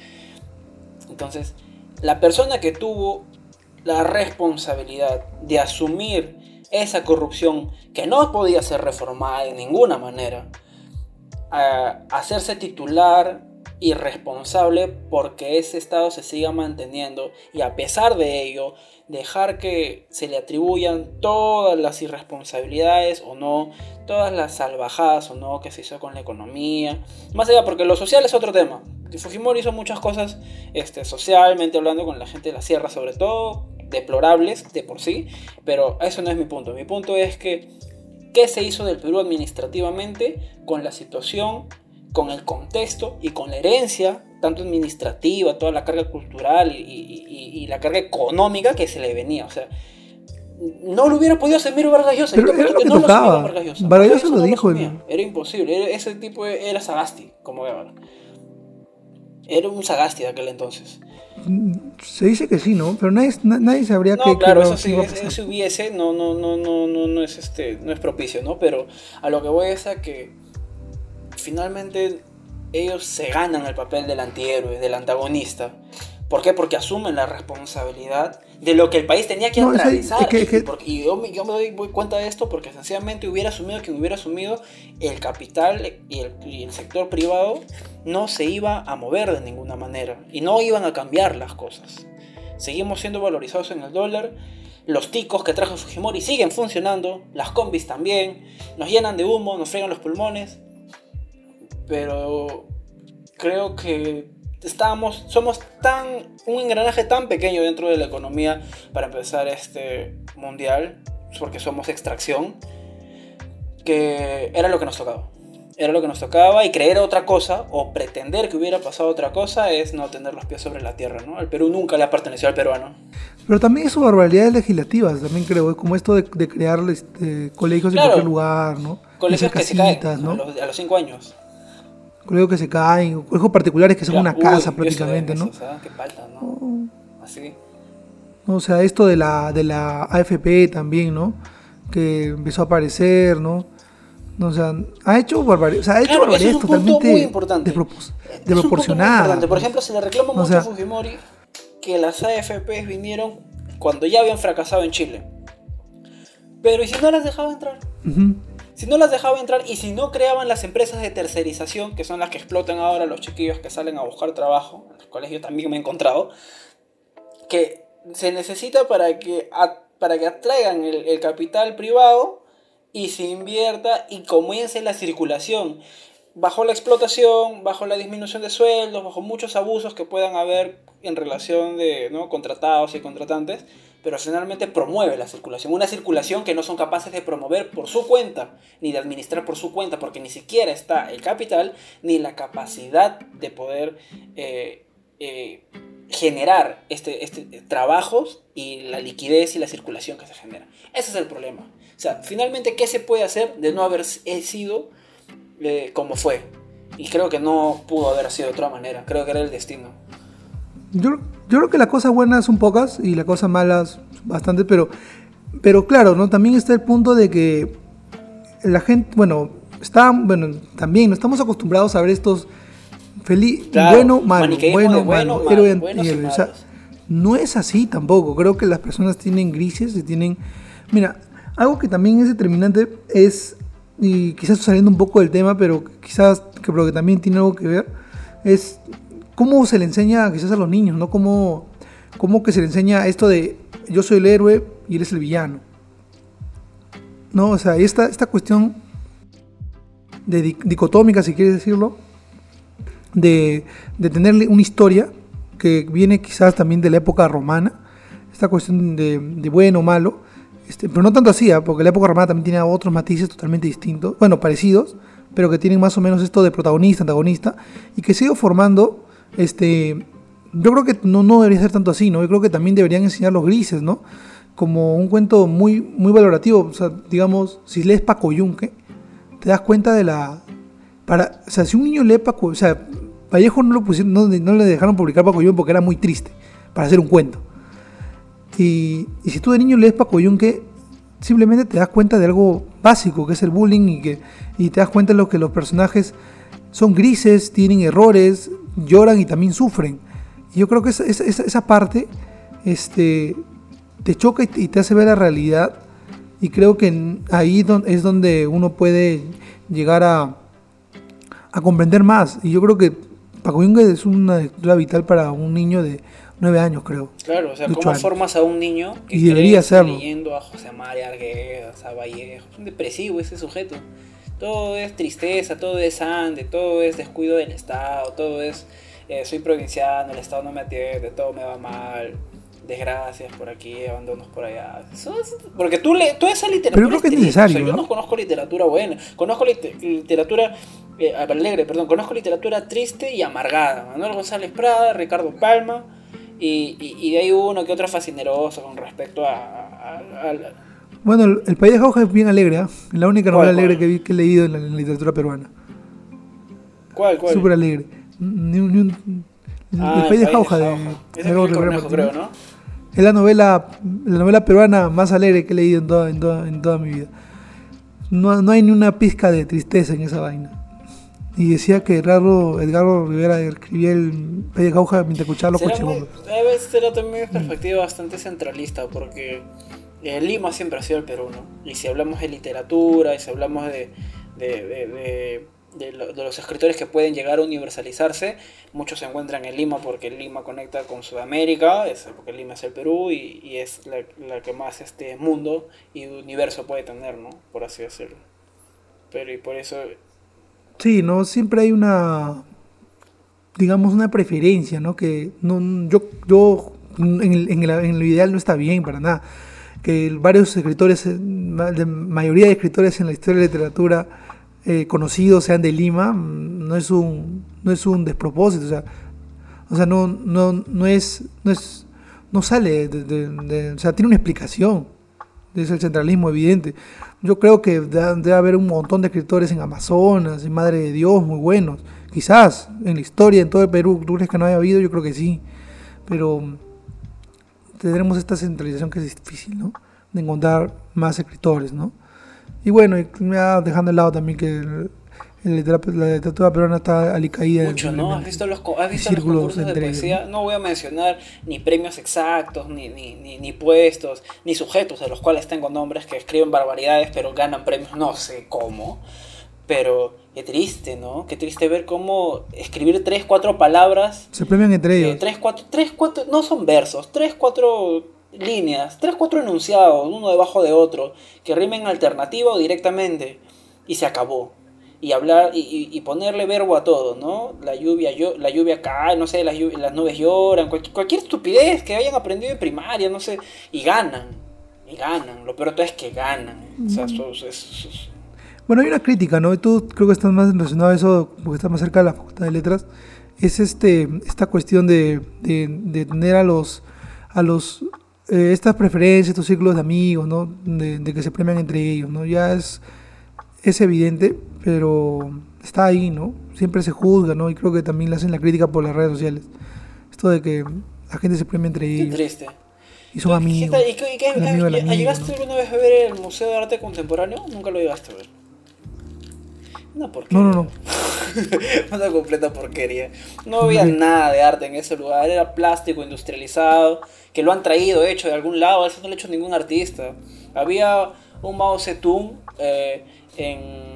Entonces, la persona que tuvo la responsabilidad de asumir esa corrupción que no podía ser reformada de ninguna manera, hacerse titular irresponsable porque ese Estado se siga manteniendo y a pesar de ello dejar que se le atribuyan todas las irresponsabilidades o no, todas las salvajadas o no que se hizo con la economía, más allá porque lo social es otro tema. Fujimori hizo muchas cosas este, socialmente hablando con la gente de la sierra sobre todo, deplorables de por sí, pero eso no es mi punto. Mi punto es que qué se hizo del Perú administrativamente con la situación con el contexto y con la herencia, tanto administrativa, toda la carga cultural y, la carga económica que se le venía. O sea, no lo hubiera podido hacer Miro Vargas Llosa. Pero era lo que no tocaba. Lo Vargas lo dijo. Era imposible. ese tipo era Sagasti, como ahora. Era un Sagasti de aquel entonces. Se dice que sí, ¿no? Pero nadie, nadie sabría no, claro, eso sí, si hubiese, no, no, no, no, no, no es este, no es propicio, ¿no? Pero a lo que voy es a que finalmente ellos se ganan el papel del antihéroe, del antagonista. ¿Por qué? Porque asumen la responsabilidad de lo que el país tenía que no, y yo, me doy cuenta de esto porque sencillamente hubiera asumido que hubiera asumido el capital y el, sector privado no se iba a mover de ninguna manera y no iban a cambiar las cosas. Seguimos siendo valorizados en el dólar. Los ticos que trajo Fujimori siguen funcionando. Las combis también. Nos llenan de humo, nos fregan los pulmones pero creo que estamos, somos tan, un engranaje tan pequeño dentro de la economía para empezar este mundial, porque somos extracción, que era lo que nos tocaba. Era lo que nos tocaba y creer otra cosa o pretender que hubiera pasado otra cosa es no tener los pies sobre la tierra, ¿no? El Perú nunca le ha pertenecido al peruano. Pero también hizo barbaridades legislativas, también creo, como esto de, crear este, colegios en cualquier lugar, ¿no? Colegios que se caen ¿no? a los cinco años colegios que se caen, colegios particulares que son una casa prácticamente, ¿no? ¿no? Así. O sea, esto de la, de la AFP también, ¿no? Que empezó a aparecer, ¿no? O sea, ha hecho barbaridades, o sea, ha hecho barbaridades totalmente muy importante. desproporcionadas. Por ejemplo, se le reclama mucho a Fujimori que las AFP vinieron cuando ya habían fracasado en Chile. Pero ¿y si no las dejaba entrar? Si no las dejaba entrar y si no creaban las empresas de tercerización, que son las que explotan ahora los chiquillos que salen a buscar trabajo, en los cuales yo también me he encontrado, que se necesita para que, para que atraigan el, el capital privado y se invierta y comience la circulación bajo la explotación, bajo la disminución de sueldos, bajo muchos abusos que puedan haber en relación de ¿no? contratados y contratantes, pero finalmente promueve la circulación. Una circulación que no son capaces de promover por su cuenta, ni de administrar por su cuenta, porque ni siquiera está el capital, ni la capacidad de poder eh, eh, generar este, este, trabajos y la liquidez y la circulación que se genera. Ese es el problema. O sea, finalmente, ¿qué se puede hacer de no haber sido eh, como fue? Y creo que no pudo haber sido de otra manera. Creo que era el destino. Yo, yo creo que las cosas buenas son pocas y las cosas malas bastante, pero, pero claro, ¿no? También está el punto de que la gente, bueno, está, bueno, también no estamos acostumbrados a ver estos feliz, bueno, malo, bueno, malo, héroe no es así tampoco. Creo que las personas tienen grises y tienen. Mira, algo que también es determinante es, y quizás saliendo un poco del tema, pero quizás que, que también tiene algo que ver, es cómo se le enseña quizás a los niños, ¿no? Cómo, cómo que se le enseña esto de yo soy el héroe y eres el villano. ¿No? O sea, esta, esta cuestión de dicotómica, si quieres decirlo, de, de tener una historia que viene quizás también de la época romana, esta cuestión de, bueno o malo, este, pero no tanto así, ¿ah? porque la época romana también tiene otros matices totalmente distintos, bueno, parecidos, pero que tienen más o menos esto de protagonista, antagonista, y que sigue formando, este, yo creo que no, no debería ser tanto así, ¿no? Yo creo que también deberían enseñar los grises, ¿no? Como un cuento muy, muy valorativo, o sea, digamos, si lees Paco Yunque, te das cuenta de la... Para, o sea, si un niño lee Paco, o sea, Vallejo no, lo pusieron, no, le dejaron publicar Paco Yunque porque era muy triste, para hacer un cuento. Y, si tú de niño lees Paco Yunque, simplemente te das cuenta de algo básico, que es el bullying, y, que, y te das cuenta de lo que los personajes son grises, tienen errores, lloran y también sufren. Y yo creo que esa, esa, esa parte este, te choca y te hace ver la realidad y creo que ahí es donde uno puede llegar a, a comprender más. Y yo creo que Paco Yungue es una lectura vital para un niño de nueve años, creo. Claro, o sea, ¿cómo formas a un niño que y debería serlo. leyendo a José María Arguedas, a Vallejo? Es un depresivo ese sujeto. Todo es tristeza, todo es ande, todo es descuido del Estado, todo es eh, soy provinciano, el Estado no me atiende, todo me va mal desgracias por aquí, abandonos por allá. porque tú, le, toda esa literatura. Pero creo que es necesario. Yo no conozco literatura buena. Conozco literatura eh, alegre, perdón. Conozco literatura triste y amargada. Manuel González Prada, Ricardo Palma. Y, y, de ahí uno que otro fascineroso con respecto a. bueno, el, País de Jauja es bien alegre. ¿eh? La única novela alegre que, que, he leído en la, literatura peruana. ¿Cuál? cuál? Súper alegre. Ni, un, ah, el, País de Jauja de, de, creo, ¿no? Es la novela, la novela peruana más alegre que he leído en toda, en toda, en toda mi vida. No, no, hay ni una pizca de tristeza en esa vaina. Y decía que Edgardo, Edgardo Rivera escribía el Pelle Cauja mientras escuchaba los A veces era también una perspectiva bastante centralista, porque eh, Lima siempre ha sido el Perú, ¿no? Y si hablamos de literatura, y si hablamos de, de de, los escritores que pueden llegar a universalizarse, muchos se encuentran en Lima porque Lima conecta con Sudamérica, es, porque Lima es el Perú y, es la, que más este mundo y universo puede tener, ¿no? Por así decirlo. Pero y por eso... Sí, ¿no? Siempre hay una, digamos, una preferencia, ¿no? Que no, yo, yo en, el, en, en lo ideal no está bien para nada. Que varios escritores, la mayoría de escritores en la historia de la literatura, eh, conocidos sean de Lima, mm, no es un, no es un despropósito, o sea, o sea no, no, no, es, no, es, no sale, o sea, tiene una explicación, es el centralismo evidente. Yo creo que debe haber un montón de escritores en Amazonas, en Madre de Dios, muy buenos. Quizás en la historia, en todo el Perú, ¿tú crees que no haya habido? Yo creo que sí. Pero tendremos esta centralización que es difícil, ¿no? De encontrar más escritores, ¿no? Y bueno, dejando de lado también que la literatura peruana está alicaída. Mucho, ¿no? ¿Has visto los, has visto los concursos de poesía? ¿no? voy a mencionar ni premios exactos, ni, ni, ni, puestos, ni sujetos de los cuales tengo nombres que escriben barbaridades, pero ganan premios, no sé cómo. Pero qué triste, ¿no? Qué triste ver cómo escribir tres, cuatro palabras. Se premian entre ellos. tres, cuatro, tres, cuatro, no son versos, tres, cuatro líneas, tres, cuatro enunciados, uno debajo de otro, que rimen alternativa o directamente, y se acabó. Y hablar y, ponerle verbo a todo, ¿no? La lluvia, yo, la lluvia cae, no sé, las, las nubes lloran, cualquier, estupidez que hayan aprendido en primaria, no sé, y ganan, y ganan. Lo peor todo es que ganan. Bueno, hay una crítica, ¿no? Tú creo que estás más relacionado a eso, porque estás más cerca de la Facultad de Letras. Es este, esta cuestión de, de, de tener a los, a los eh, estas preferencias, estos círculos de amigos, ¿no? De, que se premian entre ellos, ¿no? Ya es, es evidente, pero está ahí, ¿no? Siempre se juzga, ¿no? Y creo que también le hacen la crítica por las redes sociales. Esto de que la gente se premia entre ellos. Qué triste. Y son amigos. ¿Y qué, y qué, el amigo del amigo, ¿Llegaste ¿no? alguna vez a ver el Museo de Arte Contemporáneo? Nunca lo llegaste a ver. Una porquería. No, no, no. Una completa porquería. No había nada de arte en ese lugar. Era plástico industrializado. Que lo han traído hecho de algún lado. Eso no lo ha hecho ningún artista. Había un Mao Zedong eh, en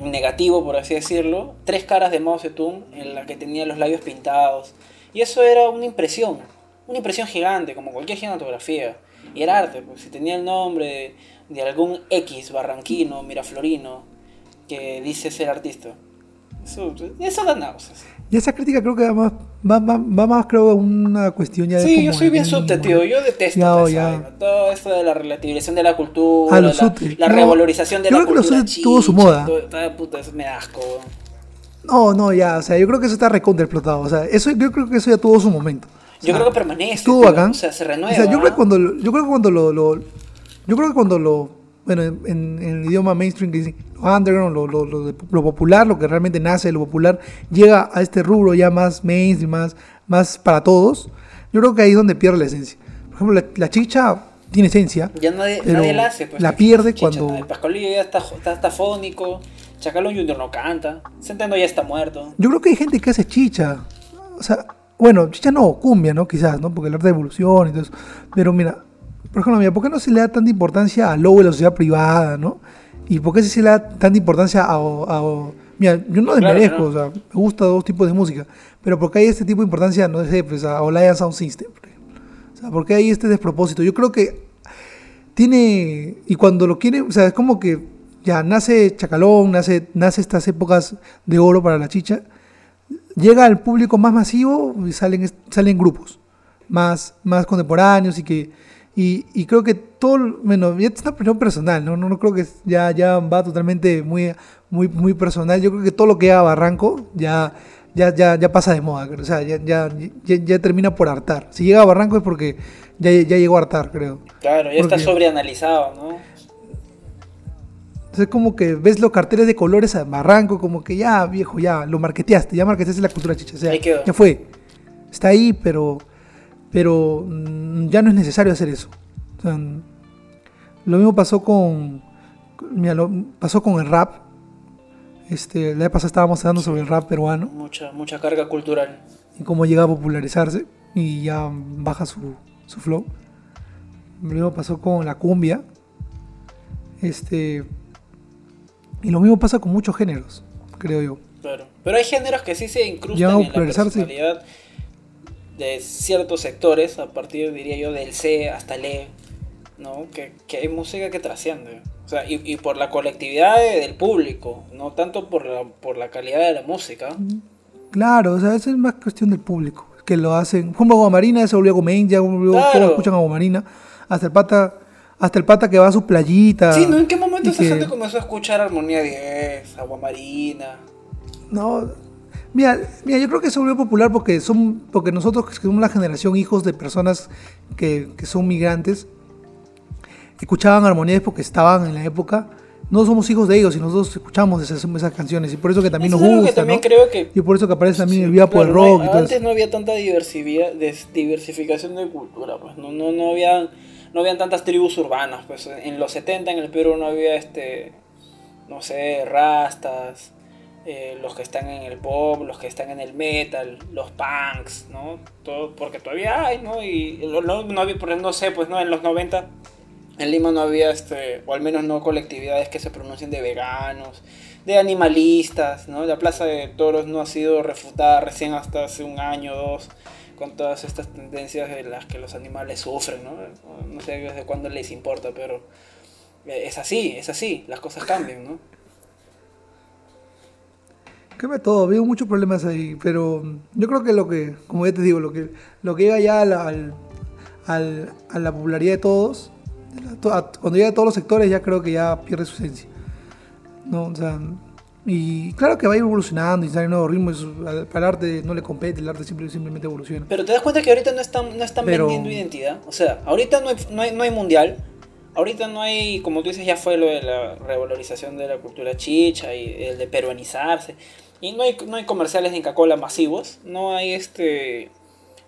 negativo, por así decirlo. Tres caras de Mao Zedong en la que tenía los labios pintados. Y eso era una impresión. Una impresión gigante, como cualquier gigantografía. Y era arte, pues si tenía el nombre de, de algún X barranquino, miraflorino, que dice ser artista. Eso, eso da náuseas. Y esa crítica creo que va más, va, va- va más creo, a una cuestión ya de Sí, yo soy bien tío. Yo detesto Ya, ya. todo esto de la relativización de la cultura, Ah, la, la No, revalorización de yo la creo que lo cultura subte tuvo su moda. todo- puta, eso me da asco. weón. No, no, ya, o sea, yo creo que eso está recontraexplotado. O sea, eso, yo creo que eso ya tuvo su momento. O Yo creo que permanece. Estuvo bacán. O sea, se renueva. O sea, yo creo que cuando, yo creo que cuando lo, lo- yo creo que cuando lo, bueno, en, en el idioma mainstream que dicen, lo underground, lo, lo, lo lo popular, lo que realmente nace lo popular, llega a este rubro ya más mainstream, más, más para todos, yo creo que ahí es donde pierde la esencia. Por ejemplo, la, la chicha tiene esencia, Ya nadie, nadie la hace. Pues, la pierde chicha, cuando- El Pascualillo ya está, está, está fónico. Chacalón Junior no canta. Centeno ya está muerto. Yo creo que hay gente que hace chicha. O sea, bueno, chicha no, cumbia, ¿no? Quizás, ¿no? Porque el arte de evolución y todo eso. Pero mira, por ejemplo, mira, ¿por qué no se le da tanta importancia lobo de la sociedad privada, ¿no? ¿Y por qué sí se le da tanta importancia a... a- mira, yo no Claro, desmerezco, ¿no? o sea, me gusta dos tipos de música, pero ¿por qué hay este tipo de importancia, no sé, pues a Olayan Sound System, por ejemplo? O sea, ¿por qué hay este despropósito? Yo creo que tiene y cuando lo quiere, o sea, es como que ya nace Chacalón, nace nace estas épocas de oro para la chicha, llega al público más masivo y salen salen grupos más más contemporáneos y que y, y creo que todo, bueno, ya es una opinión personal, no no, no creo que ya ya va totalmente muy muy muy personal. Yo creo que todo lo que haga Barranco ya ya, ya, ya pasa de moda, creo. o sea, ya, ya, ya, ya termina por hartar. Si llega a Barranco es porque ya, ya llegó a hartar, creo. Claro, ya está sobreanalizado, ¿no? Entonces es como que ves los carteles de colores a Barranco, como que ya, viejo, ya, lo marqueteaste, ya marqueteaste la cultura chicha. O sea, ya fue. Está ahí, pero, pero mm, ya no es necesario hacer eso. O sea, lo mismo pasó con, mira, lo- pasó con el rap. Este, la vez pasada estábamos hablando sobre el rap peruano Mucha, mucha carga cultural. y cómo llega a popularizarse y ya baja su, su flow. Lo mismo pasó con la cumbia. Este, y lo mismo pasa con muchos géneros, creo yo. Claro. Pero hay géneros que sí se Llegan incrustan en la personalidad de ciertos sectores, a partir, diría yo, del C hasta el E, ¿no? Que, que hay música que trasciende. O sea, y, y por la colectividad de- del público, no tanto por la, por la calidad de la música. Claro, o sea, eso es más cuestión del público, que lo hacen. Como Aguamarina se volvió Gomain, ya volvió, Claro. todos escuchan Aguamarina. Hasta el pata, hasta el pata que va a su playita. Sí, ¿no? ¿En qué momento esa que- gente comenzó a escuchar Armonía 10, Agua Marina? No, mira, mira, yo creo que se volvió popular porque son, porque nosotros que somos la generación hijos de personas que, que son migrantes, escuchaban armonías porque estaban en la época. No somos hijos de ellos y nosotros escuchamos esas, esas canciones y por eso que también Eso nos algo que gusta, también ¿no? creo que Y por eso que aparece también Sí, el Vía por el claro, no rock y todo Antes eso. no había tanta diversidad, diversificación de cultura, pues no, no, no había no habían tantas tribus urbanas, pues en los 70 en el Perú no había este no sé, rastas, eh, los que están en el pop, los que están en el metal, los punks, ¿no? Todo, porque todavía hay, ¿no? Y no, no había, no sé, pues no, en los 90 en Lima no había, este, o al menos no colectividades que se pronuncien de veganos, de animalistas, ¿no? La Plaza de Toros no ha sido refutada recién hasta hace un año o dos con todas estas tendencias de las que los animales sufren, ¿no? No sé desde cuándo les importa, pero eh, es así, es así, las cosas cambian, ¿no? Cambia todo, veo muchos problemas ahí, pero yo creo que lo que, como ya te digo, lo que, lo que llega ya al, al- al- a la popularidad de todos, a- cuando llega a todos los sectores ya creo que ya pierde su esencia. ¿no? O sea, y claro que va evolucionando y sale nuevos ritmos, al arte no le compete, el arte simple- simplemente evoluciona. Pero te das cuenta que ahorita no están, no están Pero- vendiendo identidad. O sea, ahorita no hay, no, hay, no hay mundial. Ahorita no hay, como tú dices, ya fue lo de la revalorización de la cultura chicha y el de peruanizarse. Y no hay, no hay comerciales de Inca-Cola masivos. No hay este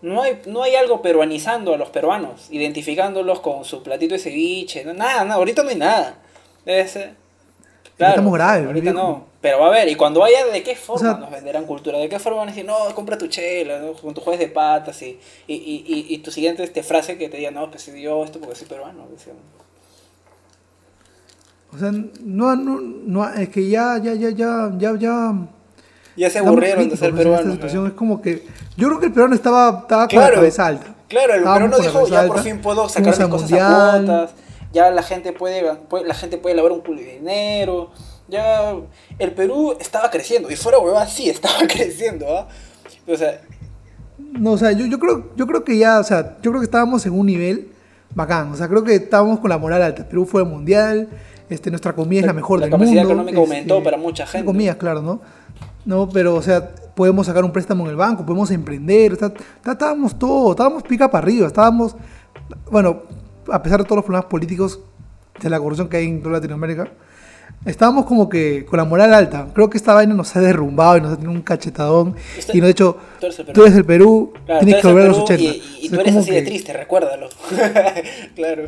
no hay, no hay algo peruanizando a los peruanos, identificándolos con su platito de ceviche, nada, nada, ahorita no hay nada. claro, estamos graves. Ahorita no, pero va a haber, y cuando vaya, ¿de qué forma nos venderán cultura? ¿De qué forma van a decir, no, compra tu chela, con tus jueves de patas y, y, y, y, tu siguiente este, frase que te diga, no, pues yo esto porque soy peruano? O sea, no, no, no, es que ya, ya, ya, ya, ya, ya ya se aburrieron de ser peruanos. es como que. Yo creo que el peruano estaba, estaba con la cabeza alta. Claro, el peruano dijo, ya por fin puedo sacar mis cosas a ya la gente puede, la gente puede lavar un culo de dinero. Ya el Perú estaba creciendo. Y fuera huevada, sí, estaba creciendo, ¿ah? O sea. No, o sea, yo, yo, creo, yo creo que ya, o sea, yo creo que estábamos en un nivel bacán. O sea, creo que estábamos con la moral alta. Perú fue el mundial, este, nuestra comida es la mejor del mundo. La capacidad económica aumentó este, para mucha gente. Comida, claro, ¿no? ¿No? Pero, o sea, podemos sacar un préstamo en el banco, podemos emprender, estábamos todo, estábamos pica para arriba, estábamos, bueno, a pesar de todos los problemas políticos de la corrupción que hay en toda Latinoamérica, estábamos como que con la moral alta. Creo que esta vaina nos ha derrumbado y nos ha tenido un cachetadón. y nos ha dicho, tú eres, el Perú, tienes que volver a los 80. Y, tú eres así de triste, recuérdalo. claro.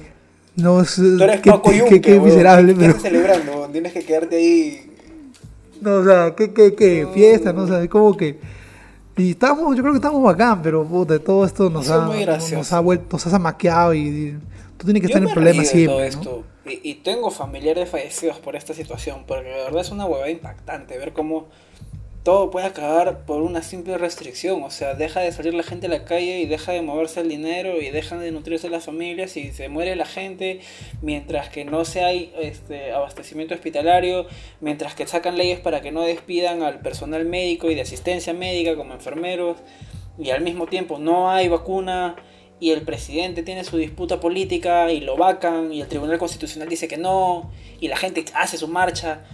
No, tú eres qué, Paco Yunque, qué, miserable. pero... Estás celebrando, tienes que quedarte ahí no, o sea, ¿qué, qué, qué? Fiesta, ¿no? O sea, como que... Y estamos, yo creo que estamos bacán, pero puta, todo esto nos, ha, nos, ha vuelto, nos ha maqueado y, tú tienes que estar en problemas siempre. esto. Y, y, tengo familiares fallecidos por esta situación, porque de verdad es una huevada impactante ver cómo todo puede acabar por una simple restricción. O sea, deja de salir la gente a la calle y deja de moverse el dinero y dejan de nutrirse las familias y se muere la gente mientras que no se hay este, abastecimiento hospitalario, mientras que sacan leyes para que no despidan al personal médico y de asistencia médica como enfermeros y al mismo tiempo no hay vacuna y el presidente tiene su disputa política y lo vacan y el Tribunal Constitucional dice que no y la gente hace su marcha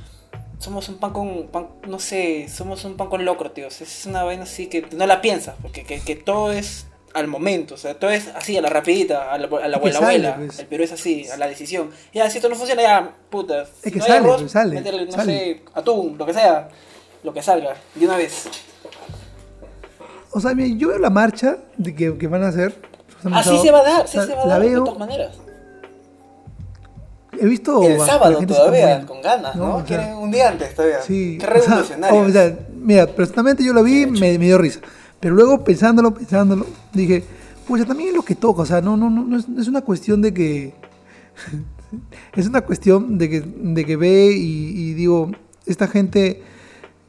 somos un pan con, no sé, somos un pan con locro, tío. Es una vaina así que no la piensas, porque que, todo es al momento, o sea, todo es así, a la rapidita, a la, abuela, abuela. Pues. El Perú es así, a la decisión. Ya, si esto no funciona, ya, puta. Es que sale, arroz, sale, no sé, atún, lo que sea, lo que salga, de una vez. O sea, yo veo la marcha de que, que van a hacer. Así se va a dar, sí se va a dar, de todas maneras. He visto. El sábado todavía, con ganas, ¿no? un día antes todavía. Sí. Qué revolucionario. O sea, mira, personalmente yo lo vi, me, me, dio risa. Pero luego pensándolo, pensándolo, dije, pues también es lo que toca. O sea, no, no, no, no es, una cuestión de que. es una cuestión de que, de que ve y, y digo, esta gente,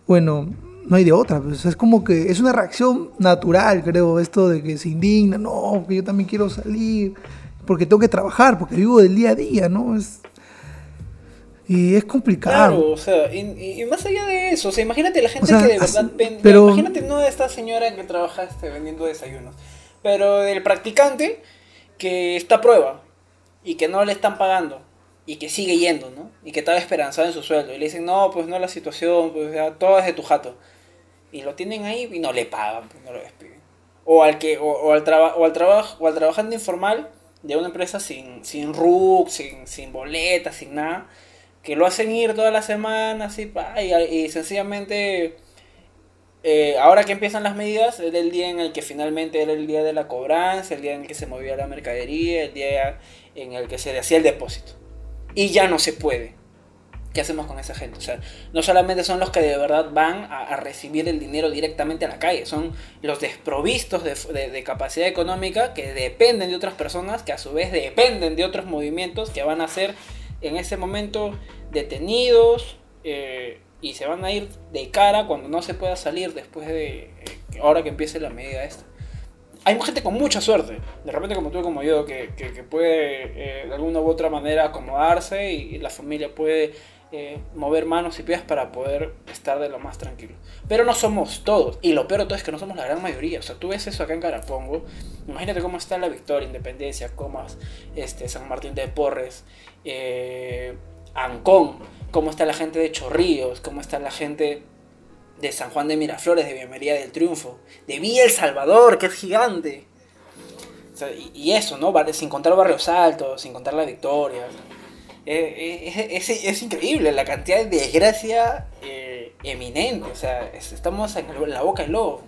bueno, no hay de otra. Pues, es como que es una reacción natural, creo, esto de que se indigna, no, que yo también quiero salir porque tengo que trabajar, porque vivo del día a día, ¿no? Es, y es complicado. Claro, o sea, y, más allá de eso, o sea, imagínate la gente que de verdad... Pero, imagínate no de esta señora que trabaja este, vendiendo desayunos, pero del practicante que está a prueba y que no le están pagando y que sigue yendo, ¿no? Y que estaba esperanzado en su sueldo y le dicen, no, pues no la situación, pues ya, todo es de tu jato. Y lo tienen ahí y no le pagan, pues no lo despiden. O al, que, o, al, o al, trabajo, o al trabajando informal de una empresa sin, sin RUC, sin, sin boletas, sin nada, que lo hacen ir todas las semanas y, y, sencillamente eh, ahora que empiezan las medidas, era el día en el que finalmente era el día de la cobranza, el día en el que se movía la mercadería, el día en el que se hacía el depósito. Y ya no se puede. ¿Qué hacemos con esa gente? O sea, no solamente son los que de verdad van a, recibir el dinero directamente a la calle, son los desprovistos de, capacidad económica que dependen de otras personas, que a su vez dependen de otros movimientos que van a ser en ese momento detenidos eh, y se van a ir de cara cuando no se pueda salir después de eh, ahora que empiece la medida esta. Hay gente con mucha suerte, de repente como tú como yo, que, puede eh, de alguna u otra manera acomodarse y la familia puede eh, mover manos y pies para poder estar de lo más tranquilo. Pero no somos todos. Y lo peor todo es que no somos la gran mayoría. O sea, tú ves eso acá en Carapongo. Imagínate cómo está la Victoria, Independencia, Comas, este, San Martín de Porres, eh, Ancón. Cómo está la gente de Chorrillos. Cómo está la gente de San Juan de Miraflores, de Bienvenida del Triunfo. De Villa El Salvador, que es gigante. y, eso, ¿no? Sin contar Barrios Altos, sin contar la Victoria. Eh, es, es, increíble la cantidad de desgracia eh, eminente. O sea, estamos en la boca del lobo.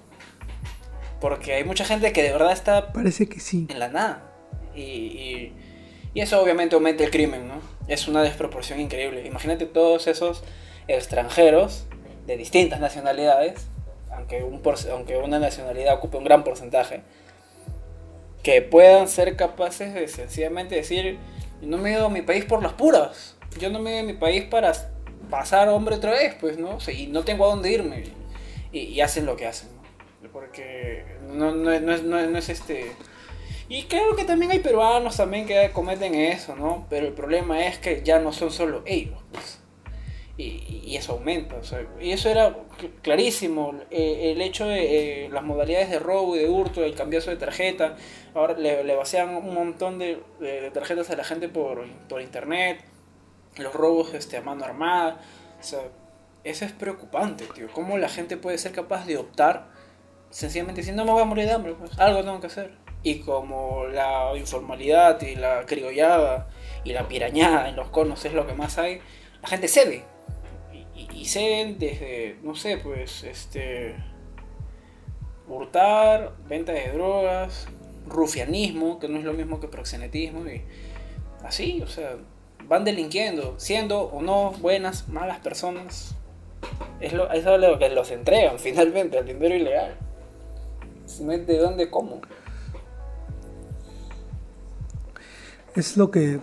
Porque hay mucha gente que de verdad está... Parece que sí. En la nada. Y, y, eso obviamente aumenta el crimen, ¿no? Es una desproporción increíble. Imagínate todos esos extranjeros de distintas nacionalidades, aunque, un aunque una nacionalidad ocupe un gran porcentaje, que puedan ser capaces de sencillamente decir, no me he ido a mi país por las puras, yo no me he ido a mi país para pasar hombre otra vez, pues, ¿no? y no tengo a dónde irme. Y, hacen lo que hacen, ¿no? Porque no, no, no, es, no, es este... Y creo que también hay peruanos también que cometen eso, ¿no? Pero el problema es que ya no son solo ellos, pues. Y, eso aumenta, o sea, y eso era clarísimo, eh, el hecho de eh, las modalidades de robo y de hurto, el cambiazo de tarjeta, ahora le, le vacían un montón de, de, tarjetas a la gente por, por internet, los robos este, a mano armada. O sea, eso es preocupante, tío. ¿Cómo la gente puede ser capaz de optar sencillamente diciendo, no me voy a morir de hambre? Pues algo tengo que hacer. Y como la informalidad y la criollada y la pirañada en los conos es lo que más hay, la gente cede. Y, y, ceden desde, no sé, pues, este. hurtar, venta de drogas, rufianismo, que no es lo mismo que proxenetismo, y así, o sea, van delinquiendo, siendo o no buenas, malas personas. Es, lo, es lo que los entregan finalmente al dinero ilegal. ¿De dónde, cómo? Es lo que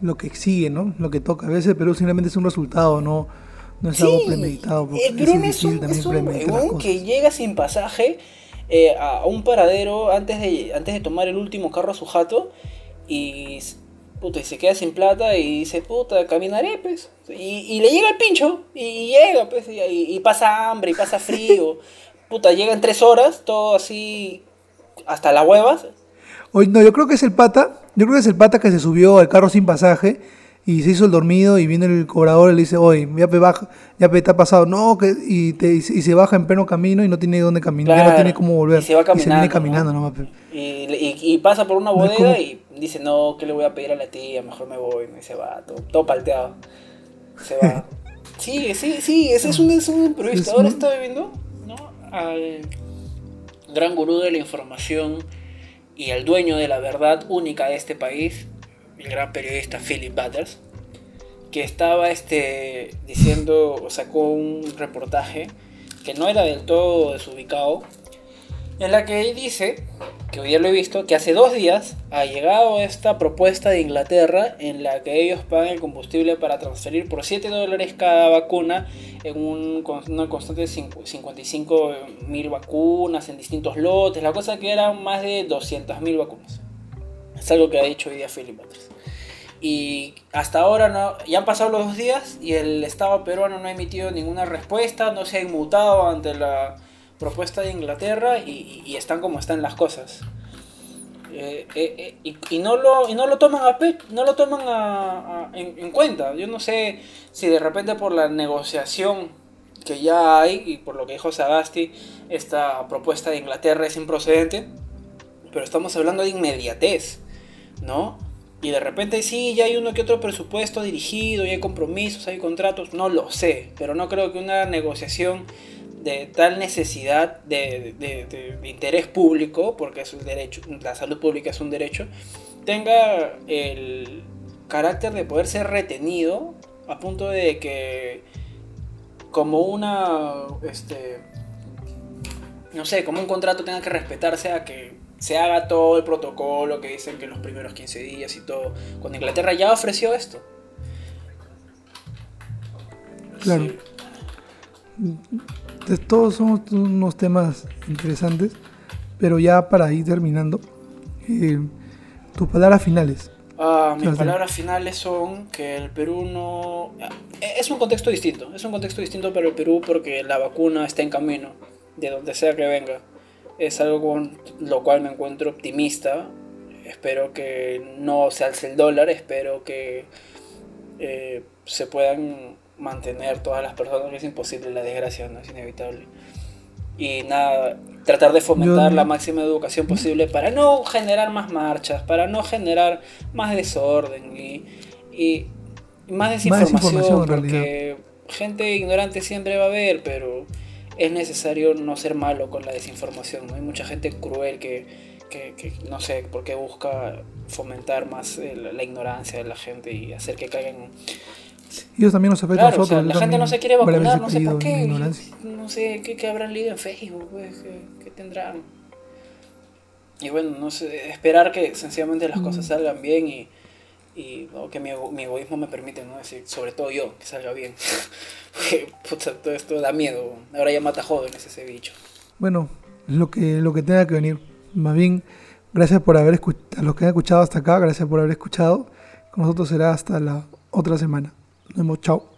lo que exige, ¿no? Lo que toca. A veces pero simplemente es un resultado, no, no es algo premeditado. El Perú es, un, es un que llega sin pasaje eh, a un paradero antes de, antes de tomar el último carro a su jato y puta, y se queda sin plata y dice, puta, caminaré, pues. Y, le llega el pincho, y, llega, pues, y, pasa hambre, y pasa frío. puta, llega en tres horas, todo así, hasta las huevas. Oye, no, yo creo que es el pata, yo creo que es el pata que se subió al carro sin pasaje y se hizo el dormido y viene el cobrador y le dice, oye, ya te baja, ya te ha pasado, no, que, y, te, y, se baja en pleno camino y no tiene dónde caminar, ya no tiene cómo volver. Y se va caminando. viene caminando ¿no? y, pasa por una bodega y dice, no, ¿qué le voy a pedir a la tía? Mejor me voy, y se va, todo, palteado. Se va. sí, sí, sí, ese es un, es un improviso. Ahora estoy viendo, ¿no? Al gran gurú de la información y al dueño de la verdad única de este país, el gran periodista Philip Butters, que estaba este, diciendo, sacó un reportaje que no era del todo desubicado, en la que dice, que hoy día lo he visto, que hace dos días ha llegado esta propuesta de Inglaterra en la que ellos pagan el combustible para transferir por 7 dólares cada vacuna en un, una constante de 55 mil vacunas en distintos lotes, la cosa que eran más de 200 mil vacunas. Es algo que ha dicho hoy día Philip. Y hasta ahora no, ya han pasado los dos días y el Estado peruano no ha emitido ninguna respuesta, no se ha inmutado ante la propuesta de Inglaterra y, están como están las cosas. Eh, eh, eh, y, no lo, y no lo toman, a, no lo toman en, cuenta. Yo no sé si de repente por la negociación que ya hay y por lo que dijo Sagasti, esta propuesta de Inglaterra es improcedente, pero estamos hablando de inmediatez, ¿no? Y de repente sí, ya hay uno que otro presupuesto dirigido, y hay compromisos, hay contratos, no lo sé, pero no creo que una negociación de tal necesidad de, de, interés público, porque es un derecho, la salud pública es un derecho, tenga el carácter de poder ser retenido a punto de que como una, este, no sé, como un contrato tenga que respetarse a que se haga todo el protocolo que dicen que los primeros 15 días y todo, cuando Inglaterra ya ofreció esto. Claro todos son unos temas interesantes, pero ya para ir terminando, eh, tus palabras finales. Ah, mis palabras finales son que el Perú no... Eh, es un contexto distinto, es un contexto distinto para el Perú porque la vacuna está en camino, de donde sea que venga. Es algo con lo cual me encuentro optimista. Espero que no se alce el dólar, espero que eh, se puedan mantener todas las personas, es imposible, la desgracia no es inevitable. Y nada, tratar de fomentar la máxima educación posible para no generar más marchas, para no generar más desorden y, y más desinformación, porque gente ignorante siempre va a haber, pero es necesario no ser malo con la desinformación. ¿no? Hay mucha gente cruel que, que, que no sé por qué busca fomentar más la ignorancia de la gente y hacer que caigan ellos también nos afectan a nosotros. la gente no se quiere vacunar, no sé por qué. No sé qué, habrán leído en Facebook, pues, qué, tendrán. Y bueno, no sé, esperar que sencillamente las cosas mm. salgan bien y, y que mi, egoísmo me permite, ¿no? Decir, sobre todo yo, que salga bien. Porque todo esto da miedo. Ahora ya mata jóvenes ese bicho. Bueno, lo que, lo que tenga que venir. Más bien, gracias por haber escuchado, a los que han escuchado hasta acá, gracias por haber escuchado. Con nosotros será hasta la otra semana. Nos vemos, chao.